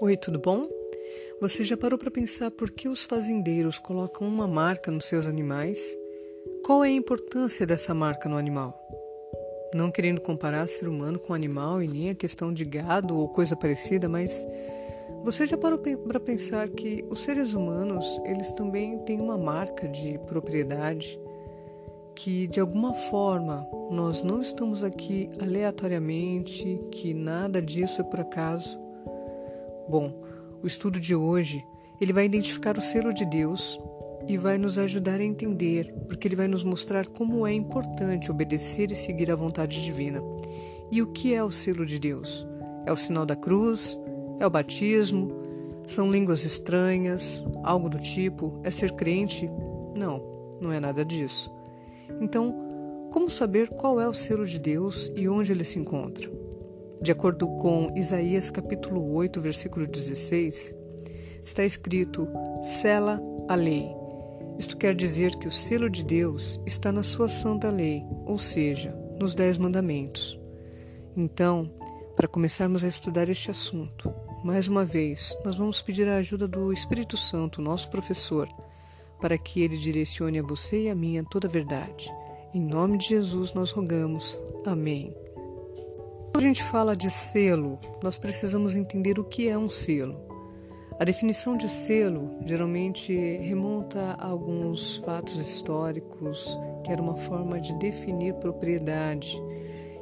Oi, tudo bom? Você já parou para pensar por que os fazendeiros colocam uma marca nos seus animais? Qual é a importância dessa marca no animal? Não querendo comparar ser humano com animal e nem a questão de gado ou coisa parecida, mas você já parou para pensar que os seres humanos, eles também têm uma marca de propriedade que de alguma forma nós não estamos aqui aleatoriamente, que nada disso é por acaso, Bom, o estudo de hoje, ele vai identificar o selo de Deus e vai nos ajudar a entender, porque ele vai nos mostrar como é importante obedecer e seguir a vontade divina. E o que é o selo de Deus? É o sinal da cruz? É o batismo? São línguas estranhas? Algo do tipo? É ser crente? Não, não é nada disso. Então, como saber qual é o selo de Deus e onde ele se encontra? De acordo com Isaías capítulo 8, versículo 16, está escrito: Sela a lei. Isto quer dizer que o selo de Deus está na sua santa lei, ou seja, nos Dez Mandamentos. Então, para começarmos a estudar este assunto, mais uma vez, nós vamos pedir a ajuda do Espírito Santo, nosso professor, para que ele direcione a você e a mim a toda a verdade. Em nome de Jesus nós rogamos. Amém. Quando a gente fala de selo, nós precisamos entender o que é um selo. A definição de selo geralmente remonta a alguns fatos históricos, que era uma forma de definir propriedade.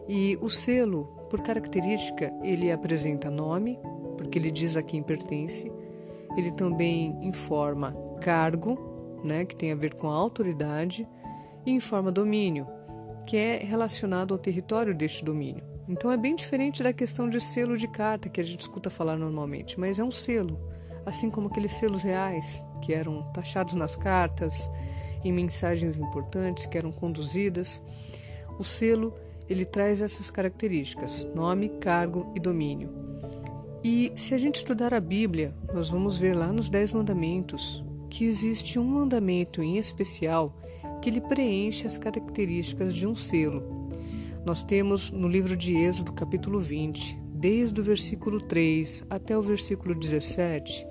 E o selo, por característica, ele apresenta nome, porque ele diz a quem pertence. Ele também informa cargo, né, que tem a ver com a autoridade, e informa domínio, que é relacionado ao território deste domínio. Então é bem diferente da questão de selo de carta que a gente escuta falar normalmente, mas é um selo, assim como aqueles selos reais que eram taxados nas cartas, em mensagens importantes que eram conduzidas. O selo ele traz essas características: nome, cargo e domínio. E se a gente estudar a Bíblia, nós vamos ver lá nos Dez Mandamentos que existe um mandamento em especial que ele preenche as características de um selo. Nós temos no livro de Êxodo, capítulo 20, desde o versículo 3 até o versículo 17,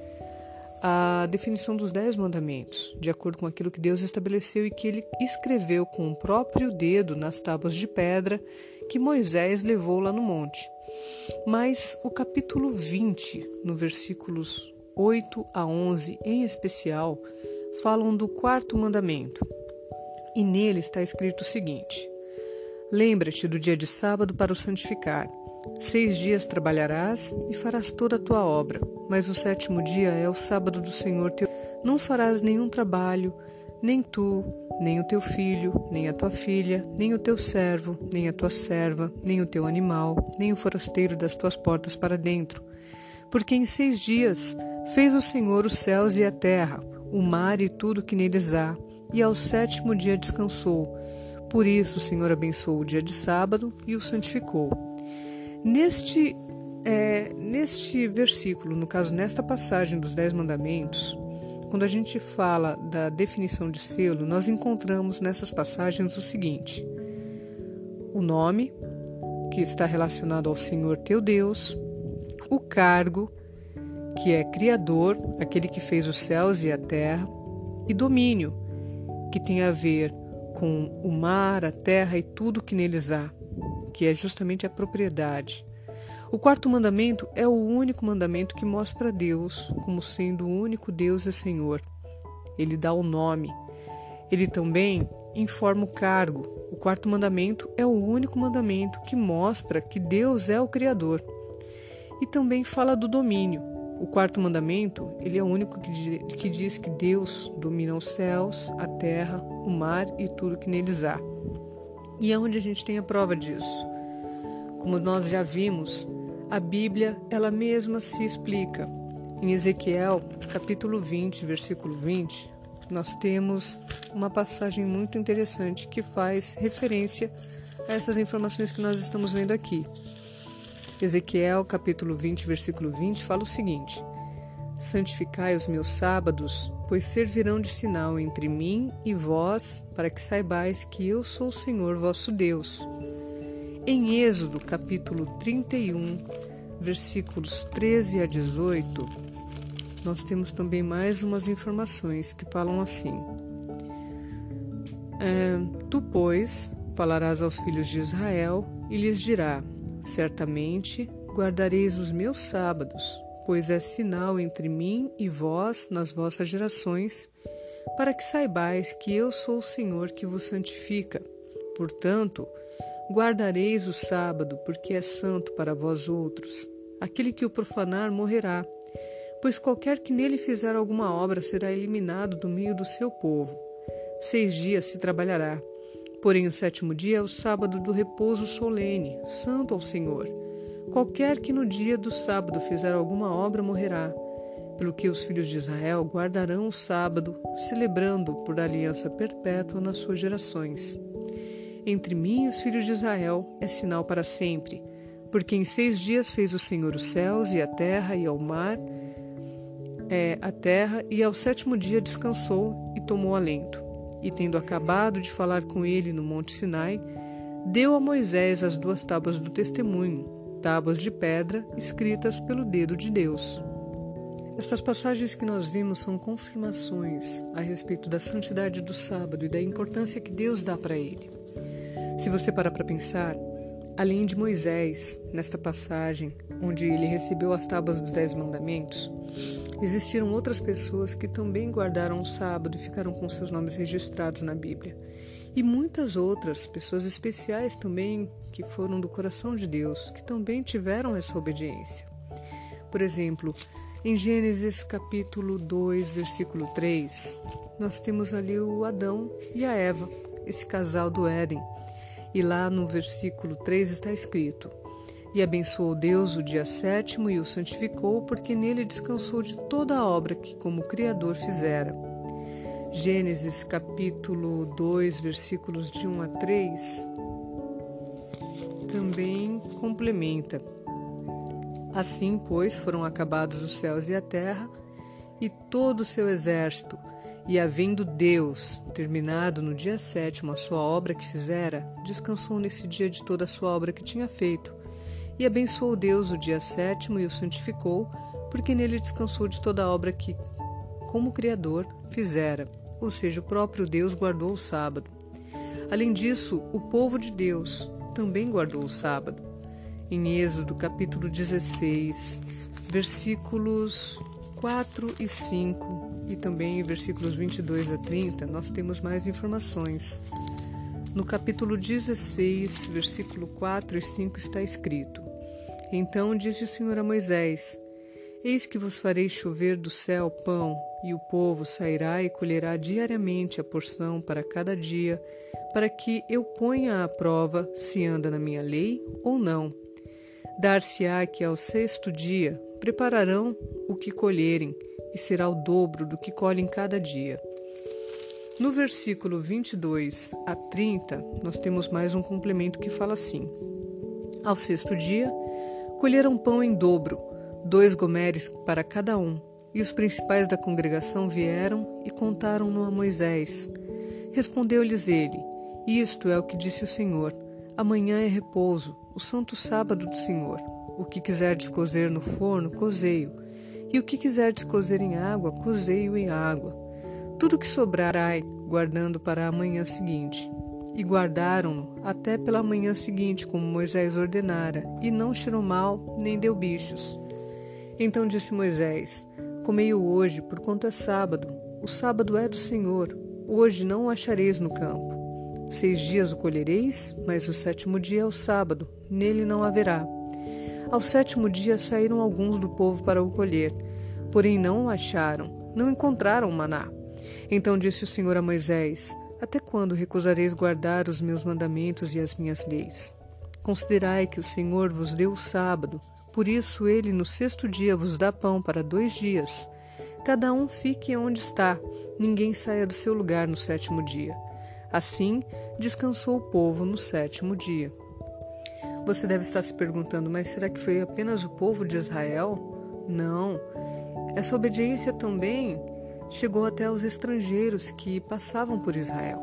a definição dos dez mandamentos, de acordo com aquilo que Deus estabeleceu e que ele escreveu com o próprio dedo nas tábuas de pedra que Moisés levou lá no monte. Mas o capítulo 20, no versículos 8 a 11 em especial, falam do quarto mandamento. E nele está escrito o seguinte: Lembra-te do dia de sábado para o santificar. Seis dias trabalharás e farás toda a tua obra, mas o sétimo dia é o sábado do Senhor teu. Não farás nenhum trabalho, nem tu, nem o teu filho, nem a tua filha, nem o teu servo, nem a tua serva, nem o teu animal, nem o forasteiro das tuas portas para dentro. Porque em seis dias fez o Senhor os céus e a terra, o mar e tudo que neles há, e ao sétimo dia descansou. Por isso, o Senhor abençoou o dia de sábado e o santificou. Neste, é, neste versículo, no caso, nesta passagem dos Dez Mandamentos, quando a gente fala da definição de selo, nós encontramos nessas passagens o seguinte: o nome, que está relacionado ao Senhor teu Deus, o cargo, que é Criador, aquele que fez os céus e a terra, e domínio, que tem a ver com o mar, a terra e tudo que neles há, que é justamente a propriedade. O quarto mandamento é o único mandamento que mostra Deus como sendo o único Deus e Senhor. Ele dá o nome. Ele também informa o cargo. O quarto mandamento é o único mandamento que mostra que Deus é o Criador. E também fala do domínio. O quarto mandamento, ele é o único que diz que Deus domina os céus, a terra, o mar e tudo que neles há. E é onde a gente tem a prova disso. Como nós já vimos, a Bíblia, ela mesma se explica. Em Ezequiel, capítulo 20, versículo 20, nós temos uma passagem muito interessante que faz referência a essas informações que nós estamos vendo aqui. Ezequiel, capítulo 20, versículo 20, fala o seguinte: Santificai os meus sábados, pois servirão de sinal entre mim e vós, para que saibais que eu sou o Senhor vosso Deus. Em Êxodo, capítulo 31, versículos 13 a 18, nós temos também mais umas informações que falam assim: Tu, pois, falarás aos filhos de Israel e lhes dirá: Certamente guardareis os meus sábados, pois é sinal entre mim e vós nas vossas gerações, para que saibais que eu sou o Senhor que vos santifica. Portanto, guardareis o sábado, porque é santo para vós outros. Aquele que o profanar morrerá, pois qualquer que nele fizer alguma obra será eliminado do meio do seu povo. Seis dias se trabalhará, porém o sétimo dia é o sábado do repouso solene, santo ao Senhor. Qualquer que no dia do sábado fizer alguma obra morrerá. Pelo que os filhos de Israel guardarão o sábado, celebrando por aliança perpétua nas suas gerações. Entre mim e os filhos de Israel é sinal para sempre, porque em seis dias fez o Senhor os céus e a terra e ao mar, é, a terra, e ao sétimo dia descansou e tomou alento. E tendo acabado de falar com ele no monte Sinai, deu a Moisés as duas tábuas do testemunho tábuas de pedra escritas pelo dedo de Deus. Estas passagens que nós vimos são confirmações a respeito da santidade do sábado e da importância que Deus dá para ele. Se você parar para pensar, além de Moisés, nesta passagem, onde ele recebeu as tábuas dos Dez Mandamentos, existiram outras pessoas que também guardaram o sábado e ficaram com seus nomes registrados na Bíblia e muitas outras pessoas especiais também que foram do coração de Deus, que também tiveram essa obediência. Por exemplo, em Gênesis capítulo 2, versículo 3, nós temos ali o Adão e a Eva, esse casal do Éden. E lá no versículo 3 está escrito: E abençoou Deus o dia sétimo e o santificou, porque nele descansou de toda a obra que, como Criador, fizera. Gênesis capítulo 2, versículos de 1 a 3, também complementa. Assim, pois, foram acabados os céus e a terra e todo o seu exército, e havendo Deus terminado no dia sétimo a sua obra que fizera, descansou nesse dia de toda a sua obra que tinha feito. E abençoou Deus o dia sétimo e o santificou, porque nele descansou de toda a obra que, como Criador, fizera ou seja, o próprio Deus guardou o sábado. Além disso, o povo de Deus também guardou o sábado. Em Êxodo, capítulo 16, versículos 4 e 5, e também em versículos 22 a 30, nós temos mais informações. No capítulo 16, versículo 4 e 5 está escrito: Então disse o Senhor a Moisés: Eis que vos farei chover do céu pão e o povo sairá e colherá diariamente a porção para cada dia, para que eu ponha à prova se anda na minha lei ou não. Dar-se-á que ao sexto dia prepararão o que colherem, e será o dobro do que colhem cada dia. No versículo 22 a 30, nós temos mais um complemento que fala assim: Ao sexto dia, colheram pão em dobro, dois gomeres para cada um, e os principais da congregação vieram e contaram-no a Moisés. Respondeu-lhes ele: Isto é o que disse o Senhor: Amanhã é repouso, o santo sábado do Senhor. O que quiserdes cozer no forno, cozei-o, e o que quiserdes cozer em água, cozei-o em água. Tudo que sobrarai, guardando para a manhã seguinte. E guardaram-no até pela manhã seguinte, como Moisés ordenara, e não cheirou mal, nem deu bichos. Então disse Moisés: Comei-o hoje, porquanto é sábado. O sábado é do Senhor. Hoje não o achareis no campo. Seis dias o colhereis, mas o sétimo dia é o sábado. Nele não haverá. Ao sétimo dia saíram alguns do povo para o colher, porém não o acharam, não encontraram o maná. Então disse o Senhor a Moisés: Até quando recusareis guardar os meus mandamentos e as minhas leis? Considerai que o Senhor vos deu o sábado, por isso ele no sexto dia vos dá pão para dois dias. Cada um fique onde está, ninguém saia do seu lugar no sétimo dia. Assim descansou o povo no sétimo dia. Você deve estar se perguntando, mas será que foi apenas o povo de Israel? Não. Essa obediência também chegou até os estrangeiros que passavam por Israel.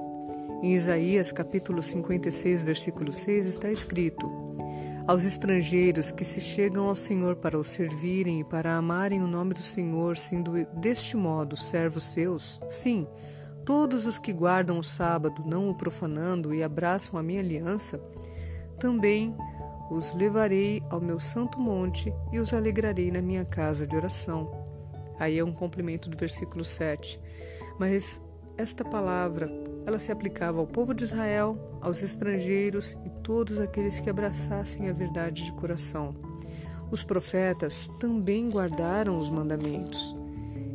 Em Isaías capítulo 56, versículo 6 está escrito: Aos estrangeiros que se chegam ao Senhor para o servirem e para amarem o nome do Senhor, sendo deste modo servos seus, sim, todos os que guardam o sábado, não o profanando e abraçam a minha aliança, também os levarei ao meu santo monte e os alegrarei na minha casa de oração. Aí é um complemento do versículo 7. Mas esta palavra, ela se aplicava ao povo de Israel, aos estrangeiros e todos aqueles que abraçassem a verdade de coração. Os profetas também guardaram os mandamentos.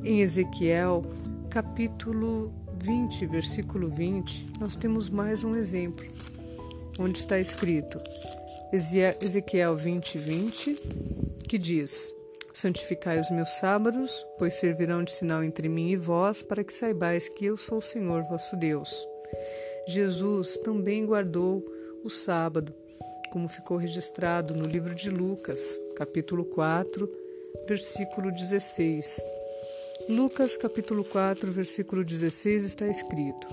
Em Ezequiel, capítulo 20, versículo 20, nós temos mais um exemplo, onde está escrito, Ezequiel 20, 20, que diz: Santificai os meus sábados, pois servirão de sinal entre mim e vós, para que saibais que eu sou o Senhor vosso Deus. Jesus também guardou o sábado, como ficou registrado no livro de Lucas, capítulo 4, versículo 16. Lucas, capítulo 4, versículo 16 está escrito: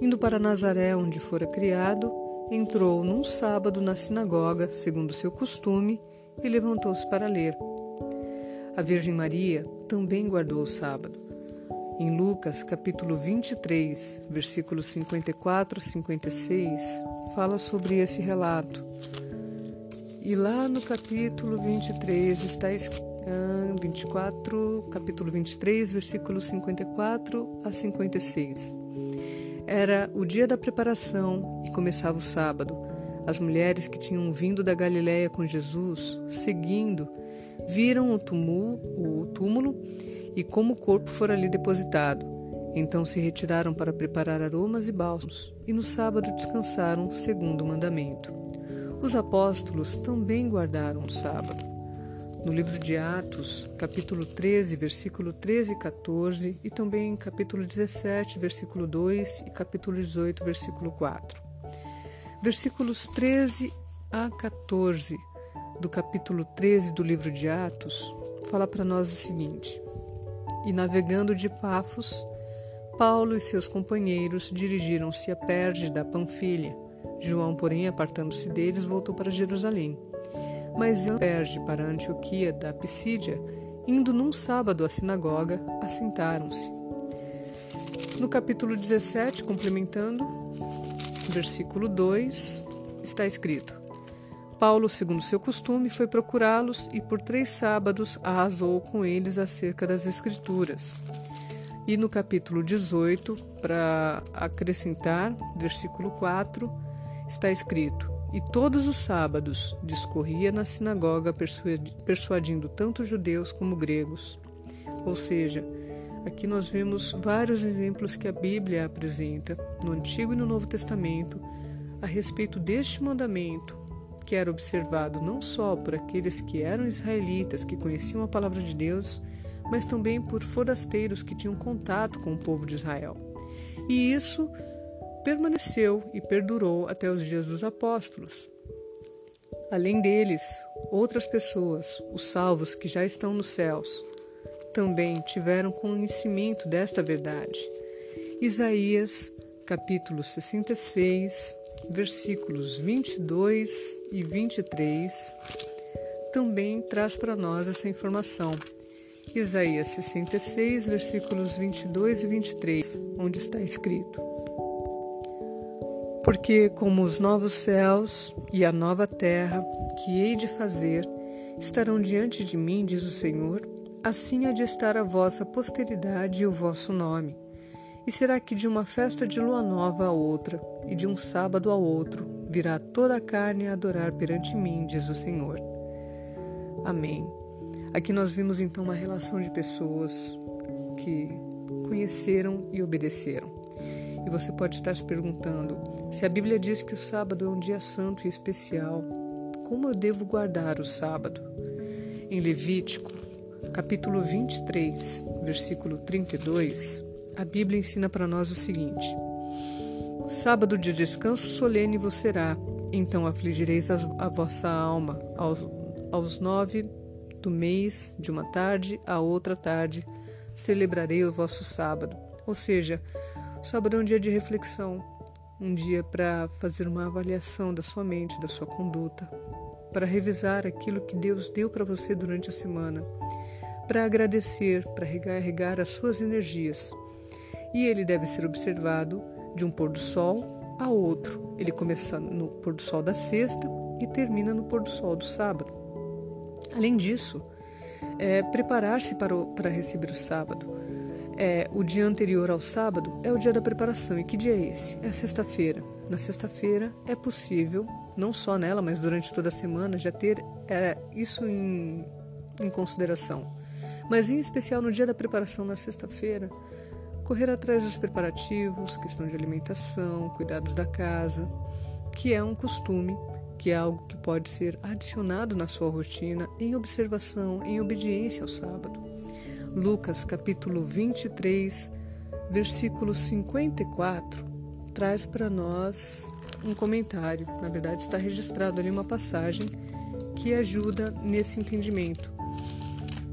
Indo para Nazaré, onde fora criado, entrou num sábado na sinagoga, segundo seu costume, e levantou-se para ler. A Virgem Maria também guardou o sábado. Em Lucas, capítulo 23, versículos 54 a 56, fala sobre esse relato. E lá no capítulo 23 está escrito 24, ah, capítulo 23, versículos 54 a 56. Era o dia da preparação e começava o sábado. As mulheres que tinham vindo da Galiléia com Jesus, seguindo, viram o túmulo, o túmulo e como o corpo fora ali depositado. Então se retiraram para preparar aromas e bálsamos, e no sábado descansaram, segundo o mandamento. Os apóstolos também guardaram o sábado. No livro de Atos, capítulo 13, versículo 13 e 14, e também capítulo 17, versículo 2 e capítulo 18, versículo 4. Versículos 13 a 14 do capítulo 13 do livro de Atos fala para nós o seguinte: E navegando de Pafos, Paulo e seus companheiros dirigiram-se a Perge da Panfilha. João, porém, apartando-se deles, voltou para Jerusalém. Mas Perge para Antioquia da Pisídia, indo num sábado à sinagoga, assentaram-se. No capítulo 17, complementando, versículo 2, está escrito: Paulo, segundo seu costume, foi procurá-los e por três sábados arrasou com eles acerca das Escrituras. E no capítulo 18, para acrescentar, versículo 4, está escrito: E todos os sábados discorria na sinagoga, persuadindo tanto judeus como gregos. Ou seja, Aqui nós vemos vários exemplos que a Bíblia apresenta, no Antigo e no Novo Testamento, a respeito deste mandamento, que era observado não só por aqueles que eram israelitas, que conheciam a palavra de Deus, mas também por forasteiros que tinham contato com o povo de Israel. E isso permaneceu e perdurou até os dias dos apóstolos. Além deles, outras pessoas, os salvos que já estão nos céus, também tiveram conhecimento desta verdade. Isaías, capítulo 66, versículos 22 e 23, também traz para nós essa informação. Isaías 66, versículos 22 e 23, onde está escrito: Porque como os novos céus e a nova terra que hei de fazer estarão diante de mim, diz o Senhor, assim há de estar a vossa posteridade e o vosso nome. E será que de uma festa de lua nova a outra, e de um sábado a outro, virá toda a carne a adorar perante mim, diz o Senhor. Amém. Aqui nós vimos então uma relação de pessoas que conheceram e obedeceram. E você pode estar se perguntando: se a Bíblia diz que o sábado é um dia santo e especial, como eu devo guardar o sábado? Em Levítico, capítulo 23, versículo 32, a Bíblia ensina para nós o seguinte: Sábado de descanso solene vos será, então afligireis a vossa alma aos, aos nove do mês, de uma tarde a outra tarde, celebrarei o vosso sábado. Ou seja, sábado é um dia de reflexão, um dia para fazer uma avaliação da sua mente, da sua conduta, para revisar aquilo que Deus deu para você durante a semana, para agradecer, para recarregar as suas energias. E ele deve ser observado de um pôr do sol a outro. Ele começa no pôr do sol da sexta e termina no pôr do sol do sábado. Além disso, é, preparar-se para, para receber o sábado. É, o dia anterior ao sábado é o dia da preparação. E que dia é esse? É sexta-feira. Na sexta-feira é possível, não só nela, mas durante toda a semana, já ter é, isso em, em consideração. Mas em especial no dia da preparação, na sexta-feira, correr atrás dos preparativos, questão de alimentação, cuidados da casa, que é um costume que é algo que pode ser adicionado na sua rotina em observação, em obediência ao sábado. Lucas capítulo 23, versículo 54, traz para nós um comentário. Na verdade, está registrado ali uma passagem que ajuda nesse entendimento.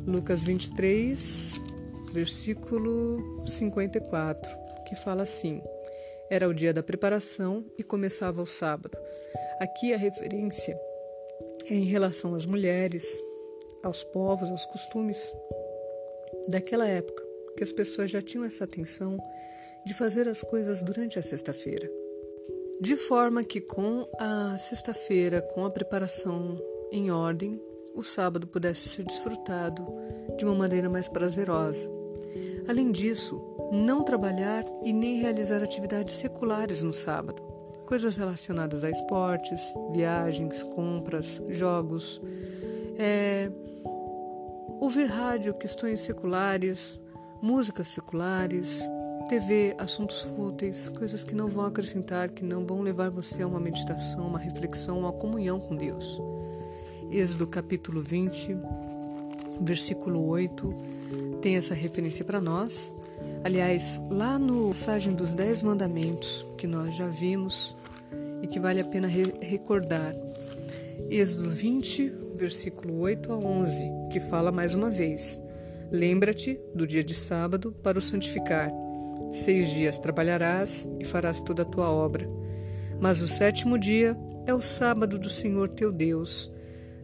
Lucas 23, versículo 54, que fala assim: Era o dia da preparação e começava o sábado. Aqui a referência é em relação às mulheres, aos povos, aos costumes daquela época, que as pessoas já tinham essa atenção de fazer as coisas durante a sexta-feira. De forma que com a sexta-feira, com a preparação em ordem, o sábado pudesse ser desfrutado de uma maneira mais prazerosa. Além disso, não trabalhar e nem realizar atividades seculares no sábado coisas relacionadas a esportes, viagens, compras, jogos, é, ouvir rádio, questões seculares, músicas seculares, TV, assuntos fúteis, coisas que não vão acrescentar, que não vão levar você a uma meditação, uma reflexão, uma comunhão com Deus. Êxodo capítulo 20, versículo 8, tem essa referência para nós. Aliás, lá no passagem dos Dez Mandamentos, que nós já vimos e que vale a pena re recordar, Êxodo 20, versículo 8 a 11, que fala mais uma vez: Lembra-te do dia de sábado para o santificar. Seis dias trabalharás e farás toda a tua obra. Mas o sétimo dia é o sábado do Senhor teu Deus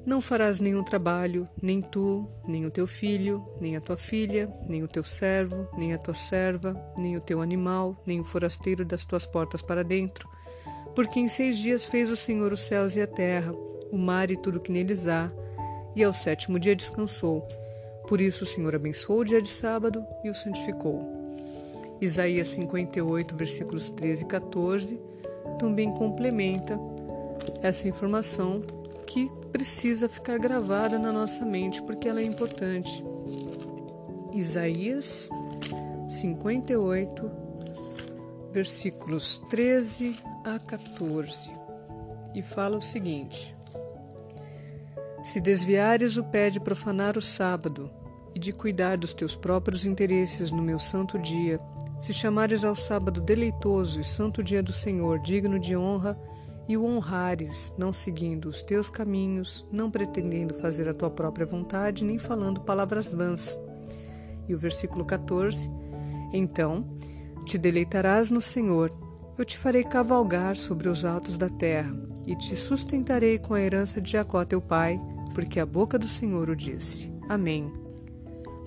não farás nenhum trabalho, nem tu, nem o teu filho, nem a tua filha, nem o teu servo, nem a tua serva, nem o teu animal, nem o forasteiro das tuas portas para dentro. Porque em seis dias fez o Senhor os céus e a terra, o mar e tudo que neles há, e ao sétimo dia descansou. Por isso o Senhor abençoou o dia de sábado e o santificou. Isaías 58, versículos 13 e 14, também complementa essa informação que precisa ficar gravada na nossa mente porque ela é importante. Isaías 58, versículos 13 a 14, e fala o seguinte: Se desviares o pé de profanar o sábado e de cuidar dos teus próprios interesses no meu santo dia, se chamares ao sábado deleitoso e santo dia do Senhor, digno de honra, e o honrares, não seguindo os teus caminhos, não pretendendo fazer a tua própria vontade, nem falando palavras vãs. E o versículo 14: Então te deleitarás no Senhor, eu te farei cavalgar sobre os altos da terra, e te sustentarei com a herança de Jacó teu pai, porque a boca do Senhor o disse. Amém.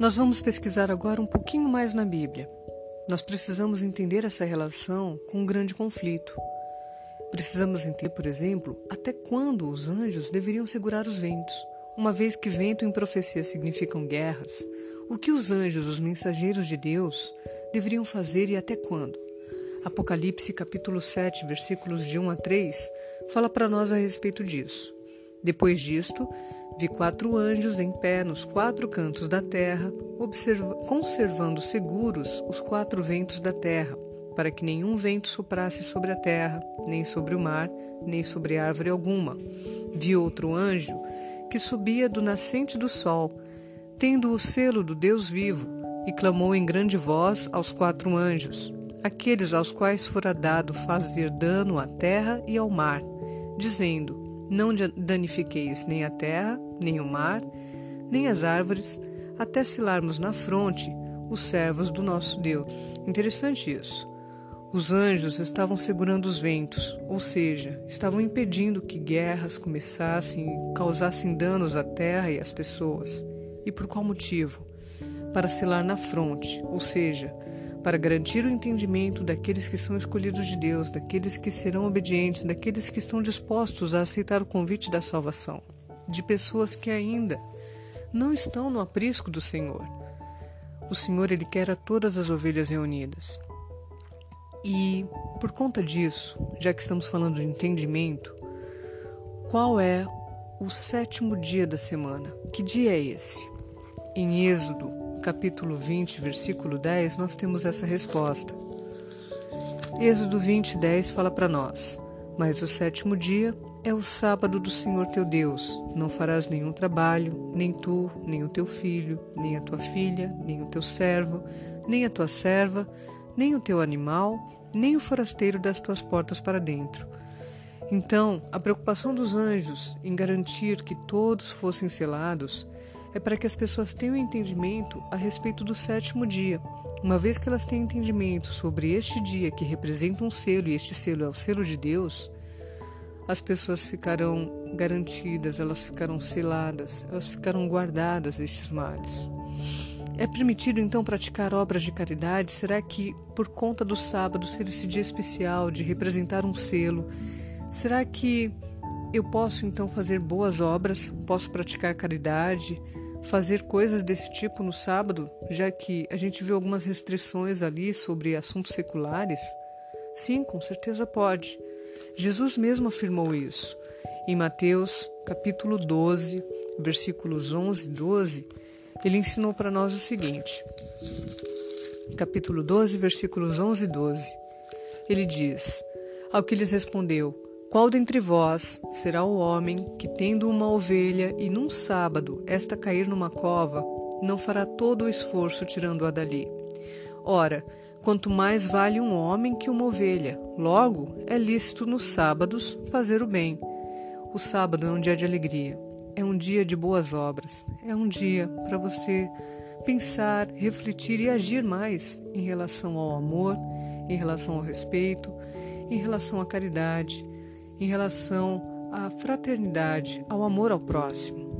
Nós vamos pesquisar agora um pouquinho mais na Bíblia. Nós precisamos entender essa relação com um grande conflito Precisamos entender, por exemplo, até quando os anjos deveriam segurar os ventos. Uma vez que vento em profecia significam guerras, o que os anjos, os mensageiros de Deus, deveriam fazer e até quando? Apocalipse capítulo 7, versículos de 1 a 3, fala para nós a respeito disso. Depois disto, vi quatro anjos em pé nos quatro cantos da terra, conservando seguros os quatro ventos da terra para que nenhum vento soprasse sobre a terra, nem sobre o mar, nem sobre árvore alguma. Vi outro anjo que subia do nascente do sol, tendo o selo do Deus vivo, e clamou em grande voz aos quatro anjos, aqueles aos quais fora dado fazer dano à terra e ao mar, dizendo: Não danifiqueis nem a terra, nem o mar, nem as árvores, até selarmos na fronte os servos do nosso Deus. Interessante isso. Os anjos estavam segurando os ventos, ou seja, estavam impedindo que guerras começassem e causassem danos à terra e às pessoas. E por qual motivo? Para selar na fronte, ou seja, para garantir o entendimento daqueles que são escolhidos de Deus, daqueles que serão obedientes, daqueles que estão dispostos a aceitar o convite da salvação, de pessoas que ainda não estão no aprisco do Senhor. O Senhor ele quer a todas as ovelhas reunidas. E por conta disso, já que estamos falando de entendimento, qual é o sétimo dia da semana? Que dia é esse? Em Êxodo, capítulo 20, versículo 10, nós temos essa resposta. Êxodo 20, 10 fala para nós: Mas o sétimo dia é o sábado do Senhor teu Deus. Não farás nenhum trabalho, nem tu, nem o teu filho, nem a tua filha, nem o teu servo, nem a tua serva, nem o teu animal, nem o forasteiro das tuas portas para dentro. Então, a preocupação dos anjos em garantir que todos fossem selados é para que as pessoas tenham entendimento a respeito do sétimo dia. Uma vez que elas têm entendimento sobre este dia que representa um selo e este selo é o selo de Deus, as pessoas ficarão garantidas, elas ficarão seladas, elas ficarão guardadas destes males. É permitido então praticar obras de caridade? Será que, por conta do sábado ser esse dia especial de representar um selo, será que eu posso então fazer boas obras? Posso praticar caridade? Fazer coisas desse tipo no sábado, já que a gente viu algumas restrições ali sobre assuntos seculares? Sim, com certeza pode. Jesus mesmo afirmou isso. Em Mateus, capítulo 12, versículos 11 e 12, ele ensinou para nós o seguinte. Capítulo 12, versículos 11 e 12. Ele diz: Ao que lhes respondeu: Qual dentre vós será o homem que, tendo uma ovelha e num sábado esta cair numa cova, não fará todo o esforço tirando-a dali? Ora, quanto mais vale um homem que uma ovelha. Logo, é lícito nos sábados fazer o bem. O sábado é um dia de alegria, é um dia de boas obras, é um dia para você pensar, refletir e agir mais em relação ao amor, em relação ao respeito, em relação à caridade, em relação à fraternidade, ao amor ao próximo.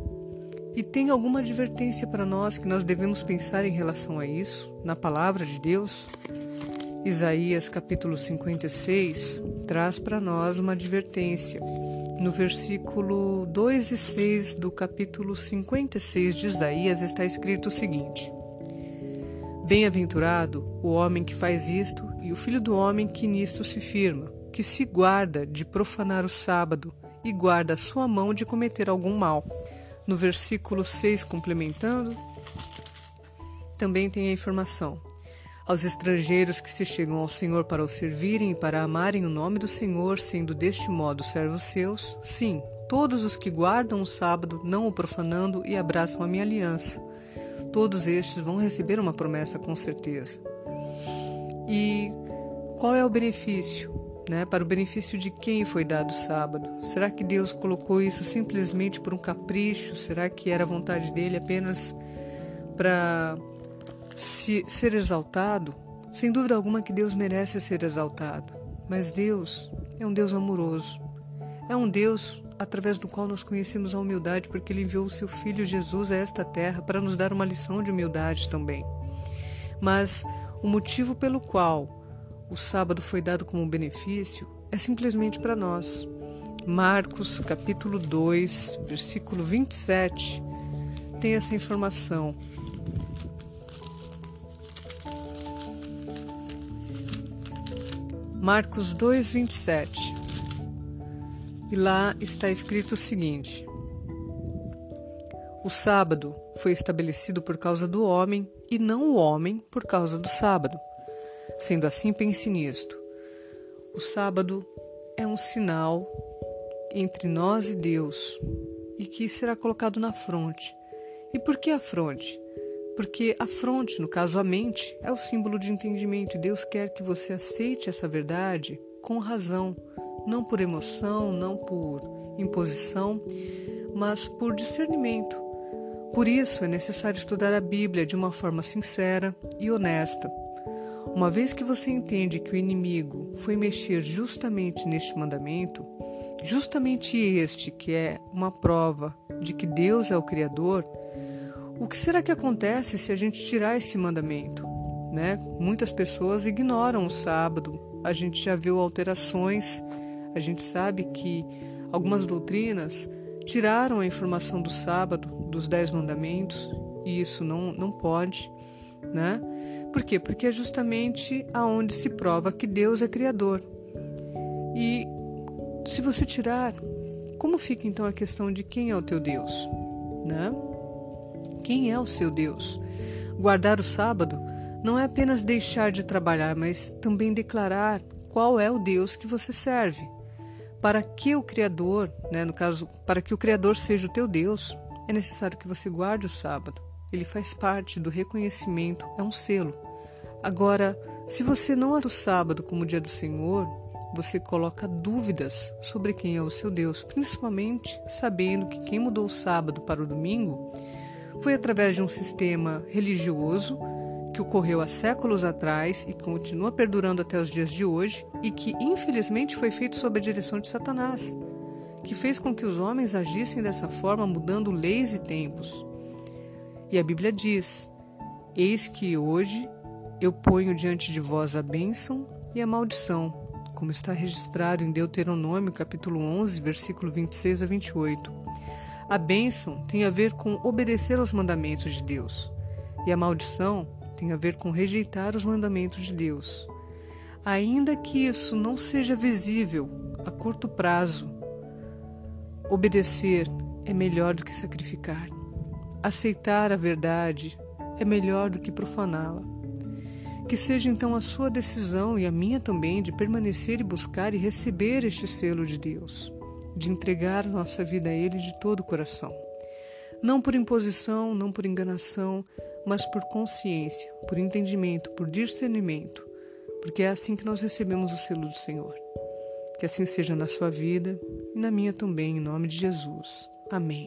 E tem alguma advertência para nós que nós devemos pensar em relação a isso, na palavra de Deus? Isaías capítulo 56 traz para nós uma advertência. No versículo 2 e 6 do capítulo 56 de Isaías está escrito o seguinte: Bem-aventurado o homem que faz isto e o filho do homem que nisto se firma, que se guarda de profanar o sábado e guarda a sua mão de cometer algum mal. No versículo 6, complementando, também tem a informação: Aos estrangeiros que se chegam ao Senhor para o servirem e para amarem o nome do Senhor, sendo deste modo servos seus, sim, todos os que guardam o sábado, não o profanando e abraçam a minha aliança. Todos estes vão receber uma promessa com certeza. E qual é o benefício? né? Para o benefício de quem foi dado o sábado? Será que Deus colocou isso simplesmente por um capricho? Será que era vontade dele apenas para ser exaltado? Sem dúvida alguma que Deus merece ser exaltado, mas Deus é um Deus amoroso. É um Deus através do qual nós conhecemos a humildade, porque ele enviou o seu filho Jesus a esta terra para nos dar uma lição de humildade também. Mas o motivo pelo qual o sábado foi dado como benefício é simplesmente para nós. Marcos, capítulo 2, versículo 27, tem essa informação. Marcos 2, 27. E lá está escrito o seguinte: O sábado foi estabelecido por causa do homem e não o homem por causa do sábado. Sendo assim, pense nisto. O sábado é um sinal entre nós e Deus e que será colocado na fronte. E por que a fronte? Porque a fronte, no caso a mente, é o símbolo de entendimento e Deus quer que você aceite essa verdade com razão, não por emoção, não por imposição, mas por discernimento. Por isso é necessário estudar a Bíblia de uma forma sincera e honesta Uma vez que você entende que o inimigo foi mexer justamente neste mandamento, justamente este que é uma prova de que Deus é o Criador, o que será que acontece se a gente tirar esse mandamento? Né? Muitas pessoas ignoram o sábado, a gente já viu alterações, a gente sabe que algumas doutrinas tiraram a informação do sábado, dos dez mandamentos, e isso não, não pode, né? Por quê? Porque é justamente aonde se prova que Deus é criador. E se você tirar, como fica então a questão de quem é o teu Deus, né? Quem é o seu Deus? Guardar o sábado não é apenas deixar de trabalhar, mas também declarar qual é o Deus que você serve. Para que o Criador, né, no caso, para que o Criador seja o teu Deus, é necessário que você guarde o sábado. Ele faz parte do reconhecimento, é um selo. Agora, se você não ata o sábado como dia do Senhor, você coloca dúvidas sobre quem é o seu Deus, principalmente sabendo que quem mudou o sábado para o domingo foi através de um sistema religioso que ocorreu há séculos atrás e continua perdurando até os dias de hoje e que infelizmente foi feito sob a direção de Satanás, que fez com que os homens agissem dessa forma, mudando leis e tempos. E a Bíblia diz: Eis que hoje eu ponho diante de vós a bênção e a maldição, como está registrado em Deuteronômio capítulo 11, versículo 26 a 28. A bênção tem a ver com obedecer aos mandamentos de Deus, e a maldição tem a ver com rejeitar os mandamentos de Deus. Ainda que isso não seja visível a curto prazo, obedecer é melhor do que sacrificar. Aceitar a verdade é melhor do que profaná-la. Que seja então a sua decisão e a minha também de permanecer e buscar e receber este selo de Deus, de entregar nossa vida a Ele de todo o coração. Não por imposição, não por enganação, mas por consciência, por entendimento, por discernimento, porque é assim que nós recebemos o selo do Senhor. Que assim seja na sua vida e na minha também, em nome de Jesus. Amém.